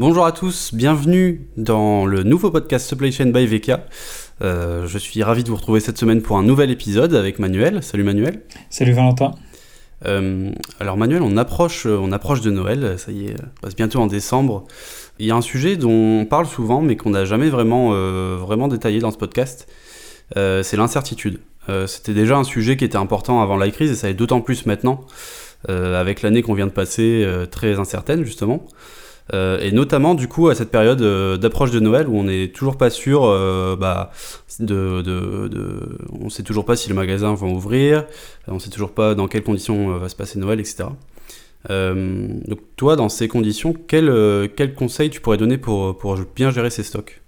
Bonjour à tous, bienvenue dans le nouveau podcast Supply Chain by VK. Euh, je suis ravi de vous retrouver cette semaine pour un nouvel épisode avec Manuel. Salut Manuel. Salut Valentin. Euh, alors Manuel, on approche, on approche de Noël, ça y est, on passe bientôt en décembre. Il y a un sujet dont on parle souvent mais qu'on n'a jamais vraiment, euh, vraiment détaillé dans ce podcast, c'est l'incertitude. C'était déjà un sujet qui était important avant la crise et ça est d'autant plus maintenant, avec l'année qu'on vient de passer très incertaine justement. Euh, et notamment du coup à cette période euh, d'approche de Noël où on n'est toujours pas sûr, euh, bah, de, de, de, sait toujours pas si les magasins vont ouvrir, on sait toujours pas dans quelles conditions va se passer Noël, etc. donc toi, dans ces conditions, quel, quel conseil tu pourrais donner pour, pour bien gérer ces stocks?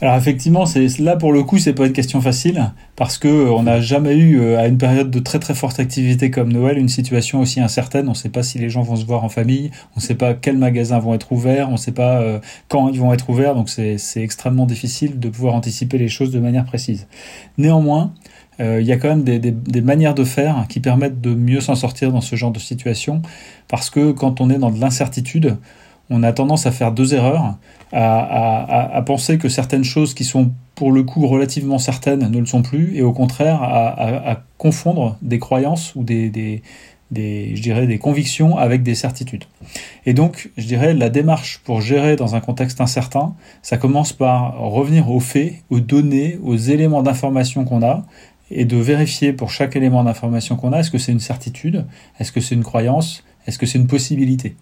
Alors effectivement, c'est là pour le coup, c'est pas une question facile parce que euh, on n'a jamais eu euh, à une période de très très forte activité comme Noël une situation aussi incertaine. On ne sait pas si les gens vont se voir en famille, on ne sait pas quels magasins vont être ouverts, on ne sait pas euh, quand ils vont être ouverts. Donc c'est extrêmement difficile de pouvoir anticiper les choses de manière précise. Néanmoins, il y a quand même des, des, des, manières de faire qui permettent de mieux s'en sortir dans ce genre de situation parce que quand on est dans de l'incertitude, on a tendance à faire deux erreurs, à, penser que certaines choses qui sont pour le coup relativement certaines ne le sont plus, et au contraire à, confondre des croyances ou des, des, je dirais, des convictions avec des certitudes. Et donc, je dirais, la démarche pour gérer dans un contexte incertain, ça commence par revenir aux faits, aux données, aux éléments d'information qu'on a, et de vérifier pour chaque élément d'information qu'on a, est-ce que c'est une certitude, est-ce que c'est une croyance, est-ce que c'est une possibilité?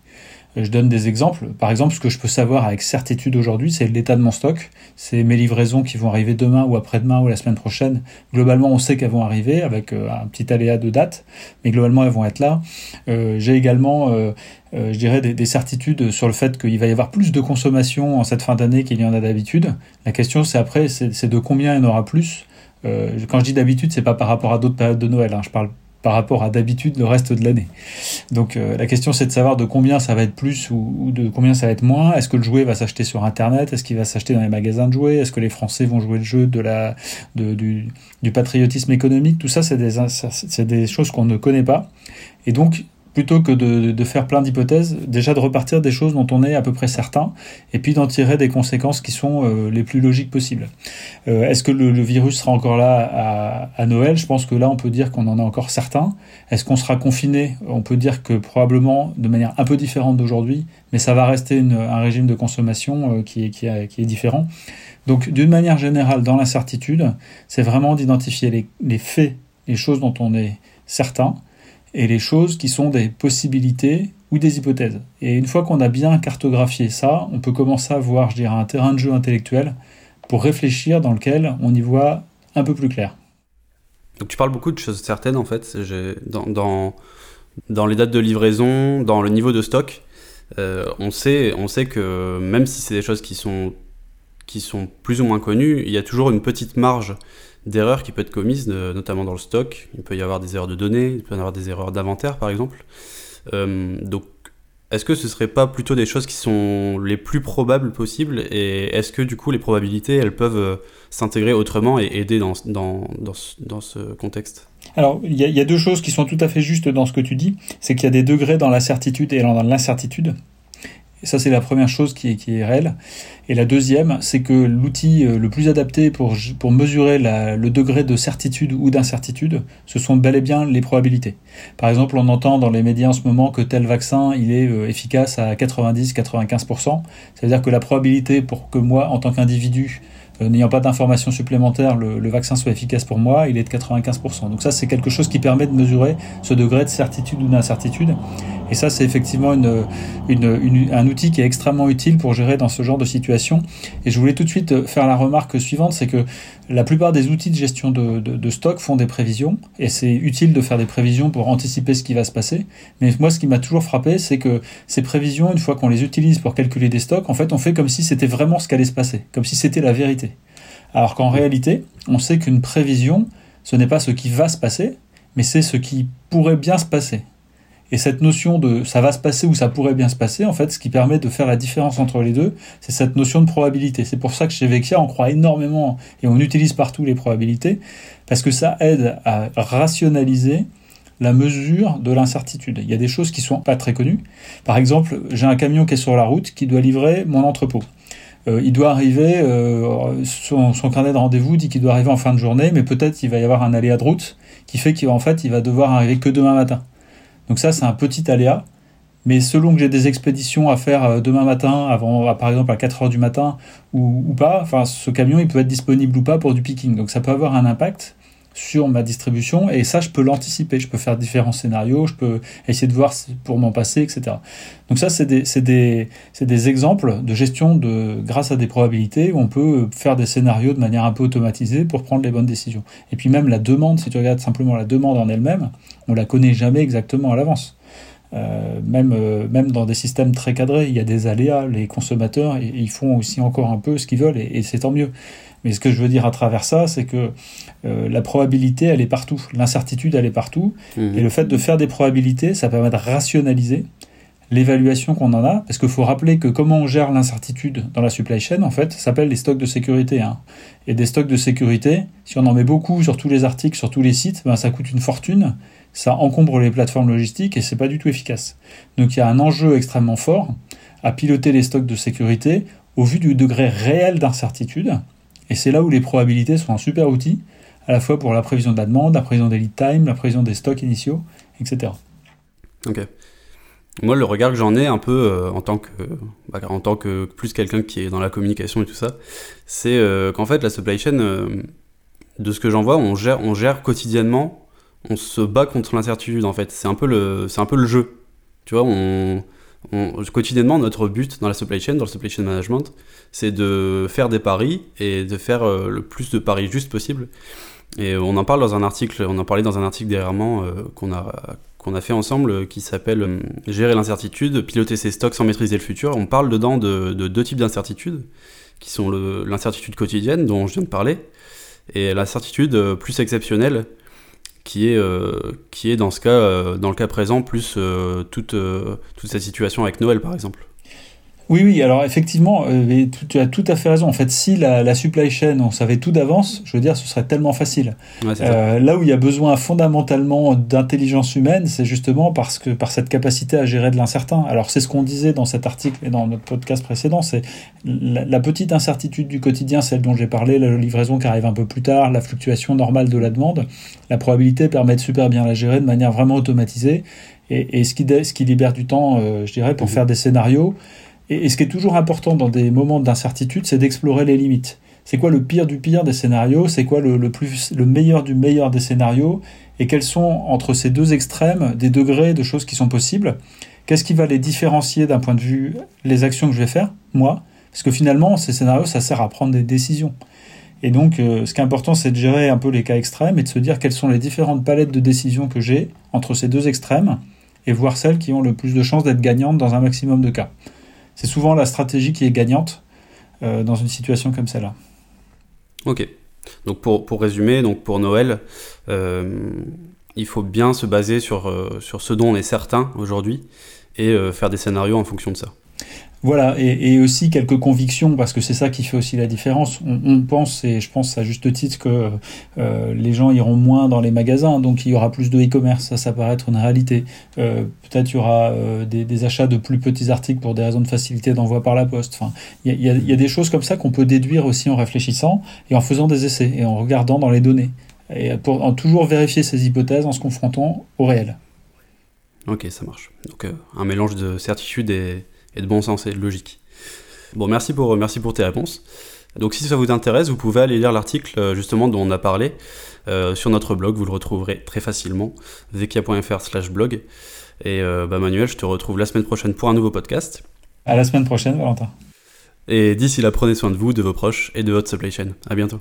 Je donne des exemples. Par exemple, ce que je peux savoir avec certitude aujourd'hui, c'est l'état de mon stock. C'est mes livraisons qui vont arriver demain ou après-demain ou la semaine prochaine. Globalement, on sait qu'elles vont arriver avec euh, un petit aléa de date, mais globalement, elles vont être là. Euh, j'ai également, euh, je dirais, des, des, certitudes sur le fait qu'il va y avoir plus de consommation en cette fin d'année qu'il y en a d'habitude. La question, c'est après, c'est de combien il y en aura plus? quand je dis d'habitude, c'est pas par rapport à d'autres périodes de Noël. Hein. Je parle par rapport à d'habitude le reste de l'année. Donc euh, la question c'est de savoir de combien ça va être plus ou, de combien ça va être moins. Est-ce que le jouet va s'acheter sur internet? Est-ce qu'il va s'acheter dans les magasins de jouets? Est-ce que les Français vont jouer le jeu de la, du, patriotisme économique? Tout ça c'est des, des choses qu'on ne connaît pas. Et donc plutôt que de, faire plein d'hypothèses, déjà de repartir des choses dont on est à peu près certain, et puis d'en tirer des conséquences qui sont euh, les plus logiques possibles. Euh, Est-ce que le, virus sera encore là à, Noël? Je pense que là, on peut dire qu'on en est encore certain. Est-ce qu'on sera confiné? On peut dire que probablement de manière un peu différente d'aujourd'hui, mais ça va rester un régime de consommation euh, qui est différent. Donc, d'une manière générale, dans l'incertitude, c'est vraiment d'identifier les, les faits, les choses dont on est certain, et les choses qui sont des possibilités ou des hypothèses. Et une fois qu'on a bien cartographié ça, on peut commencer à voir, je dirais, un terrain de jeu intellectuel pour réfléchir dans lequel on y voit un peu plus clair. Donc tu parles beaucoup de choses certaines en fait, dans, dans, dans, les dates de livraison, dans le niveau de stock, euh, on, sait, on sait que même si c'est des choses qui sont, qui sont plus ou moins connues, il y a toujours une petite marge d'erreurs qui peut être commises, notamment dans le stock. Il peut y avoir des erreurs de données, il peut y avoir des erreurs d'inventaire par exemple. Euh, donc est-ce que ce serait pas plutôt des choses qui sont les plus probables possibles et est-ce que du coup les probabilités elles peuvent euh, s'intégrer autrement et aider dans, dans, dans, ce, dans ce contexte? Alors, il y, y, a deux choses qui sont tout à fait justes dans ce que tu dis. C'est qu'il y a des degrés dans la certitude et dans l'incertitude. Ça, c'est la première chose qui est, qui est réelle. Et la deuxième, c'est que l'outil euh, le plus adapté pour, pour mesurer le degré de certitude ou d'incertitude, ce sont bel et bien les probabilités. Par exemple, on entend dans les médias en ce moment que tel vaccin, il est euh, efficace à 90-95%. C'est-à-dire que la probabilité pour que moi, en tant qu'individu, n'ayant pas d'informations supplémentaires, le, le, vaccin soit efficace pour moi, il est de 95%. Donc ça, c'est quelque chose qui permet de mesurer ce degré de certitude ou d'incertitude. Et ça, c'est effectivement une, une, une, un outil qui est extrêmement utile pour gérer dans ce genre de situation. Et je voulais tout de suite faire la remarque suivante, c'est que la plupart des outils de gestion de, stock font des prévisions, et c'est utile de faire des prévisions pour anticiper ce qui va se passer. Mais moi, ce qui m'a toujours frappé, c'est que ces prévisions, une fois qu'on les utilise pour calculer des stocks, en fait, on fait comme si c'était vraiment ce qu'allait se passer, comme si c'était la vérité. Alors qu'en réalité, on sait qu'une prévision, ce n'est pas ce qui va se passer, mais c'est ce qui pourrait bien se passer. Et cette notion de ça va se passer ou ça pourrait bien se passer, en fait, ce qui permet de faire la différence entre les deux, c'est cette notion de probabilité. C'est pour ça que chez Vexia, on croit énormément et on utilise partout les probabilités, parce que ça aide à rationaliser la mesure de l'incertitude. Il y a des choses qui sont pas très connues. Par exemple, j'ai un camion qui est sur la route qui doit livrer mon entrepôt. Euh, il doit arriver, euh, son, son, carnet de rendez-vous dit qu'il doit arriver en fin de journée, mais peut-être il va y avoir un aléa de route qui fait qu'en fait il va devoir arriver que demain matin. Donc ça c'est un petit aléa, mais selon que j'ai des expéditions à faire euh, demain matin, avant par exemple à 4 heures du matin ou, pas, enfin ce camion il peut être disponible ou pas pour du picking. Donc ça peut avoir un impact sur ma distribution et ça je peux l'anticiper, je peux faire différents scénarios, je peux essayer de voir pour m'en passer, etc. Donc ça c'est des, des, des exemples de gestion de, grâce à des probabilités où on peut faire des scénarios de manière un peu automatisée pour prendre les bonnes décisions. Et puis même la demande, si tu regardes simplement la demande en elle-même, on la connaît jamais exactement à l'avance. Euh, même, euh, même dans des systèmes très cadrés, il y a des aléas, les consommateurs, ils font aussi encore un peu ce qu'ils veulent et, et c'est tant mieux. Mais ce que je veux dire à travers ça, c'est que euh, la probabilité, elle est partout. L'incertitude, elle est partout. Mhm. Et le fait de faire des probabilités, ça permet de rationaliser l'évaluation qu'on en a, parce qu'il faut rappeler que comment on gère l'incertitude dans la supply chain, en fait, ça s'appelle les stocks de sécurité. Hein. Et des stocks de sécurité, si on en met beaucoup sur tous les articles, sur tous les sites, ben, ça coûte une fortune, ça encombre les plateformes logistiques et c'est pas du tout efficace. Donc il y a un enjeu extrêmement fort à piloter les stocks de sécurité au vu du degré réel d'incertitude et c'est là où les probabilités sont un super outil, à la fois pour la prévision de la demande, la prévision des lead time, la prévision des stocks initiaux, etc. Ok. Moi, le regard que j'en ai un peu euh, en tant que, bah, en tant que plus quelqu'un qui est dans la communication et tout ça, c'est euh, qu'en fait la supply chain, euh, de ce que j'en vois, on gère, on gère quotidiennement, on se bat contre l'incertitude en fait. C'est un peu le, c'est un peu le jeu. Tu vois, on, quotidiennement, notre but dans la supply chain, dans le supply chain management, c'est de faire des paris et de faire euh, le plus de paris juste possible. Et on en parle dans un article, on en parlait dans un article dernièrement euh, qu'on a qu'on a fait ensemble euh, qui s'appelle Gérer l'incertitude, piloter ses stocks sans maîtriser le futur. On parle dedans de, de deux types d'incertitudes, qui sont l'incertitude quotidienne dont je viens de parler, et l'incertitude plus exceptionnelle, qui est, euh, qui est dans ce cas, euh, dans le cas présent, plus euh, toute, toute cette situation avec Noël, par exemple. Oui, oui, alors effectivement, euh, tu as tout à fait raison. En fait, si la, la supply chain, on savait tout d'avance, je veux dire, ce serait tellement facile. euh, là où il y a besoin fondamentalement d'intelligence humaine, c'est justement parce que par cette capacité à gérer de l'incertain. Alors c'est ce qu'on disait dans cet article et dans notre podcast précédent, c'est la, la, petite incertitude du quotidien, celle dont j'ai parlé, la livraison qui arrive un peu plus tard, la fluctuation normale de la demande. La probabilité permet de super bien la gérer de manière vraiment automatisée et, et ce, qui, ce qui libère du temps, euh, je dirais, pour mmh. faire des scénarios. Et, ce qui est toujours important dans des moments d'incertitude, c'est d'explorer les limites. C'est quoi le pire du pire des scénarios? C'est quoi le, plus, le meilleur du meilleur des scénarios? Et quels sont, entre ces deux extrêmes, des degrés de choses qui sont possibles? Qu'est-ce qui va les différencier d'un point de vue les actions que je vais faire, moi. Parce que finalement, ces scénarios, ça sert à prendre des décisions. Et donc, euh, ce qui est important, c'est de gérer un peu les cas extrêmes et de se dire quelles sont les différentes palettes de décisions que j'ai entre ces deux extrêmes et voir celles qui ont le plus de chances d'être gagnantes dans un maximum de cas c'est souvent la stratégie qui est gagnante euh, dans une situation comme celle-là. Ok. Donc pour, résumer, donc pour Noël, euh, il faut bien se baser sur, euh, sur ce dont on est certain aujourd'hui et faire des scénarios en fonction de ça. Voilà, et, aussi quelques convictions, parce que c'est ça qui fait aussi la différence. On, pense, et je pense à juste titre, que euh, les gens iront moins dans les magasins, donc il y aura plus de e-commerce, ça, ça paraît être une réalité. Euh, Peut-être il y aura euh, des, achats de plus petits articles pour des raisons de facilité d'envoi par la poste. Enfin, il y, a, des choses comme ça qu'on peut déduire aussi en réfléchissant et en faisant des essais et en regardant dans les données. Et pour en toujours vérifier ces hypothèses en se confrontant au réel. Ok, ça marche. Donc un mélange de certitude et et de bon sens et de logique. Bon, merci pour, merci pour tes réponses. Donc si ça vous intéresse, vous pouvez aller lire l'article euh, justement dont on a parlé euh, sur notre blog, vous le retrouverez très facilement, zekia.fr slash blog. Et euh, bah Manuel, je te retrouve la semaine prochaine pour un nouveau podcast. À la semaine prochaine, Valentin. Et d'ici là, prenez soin de vous, de vos proches et de votre supply chain. À bientôt.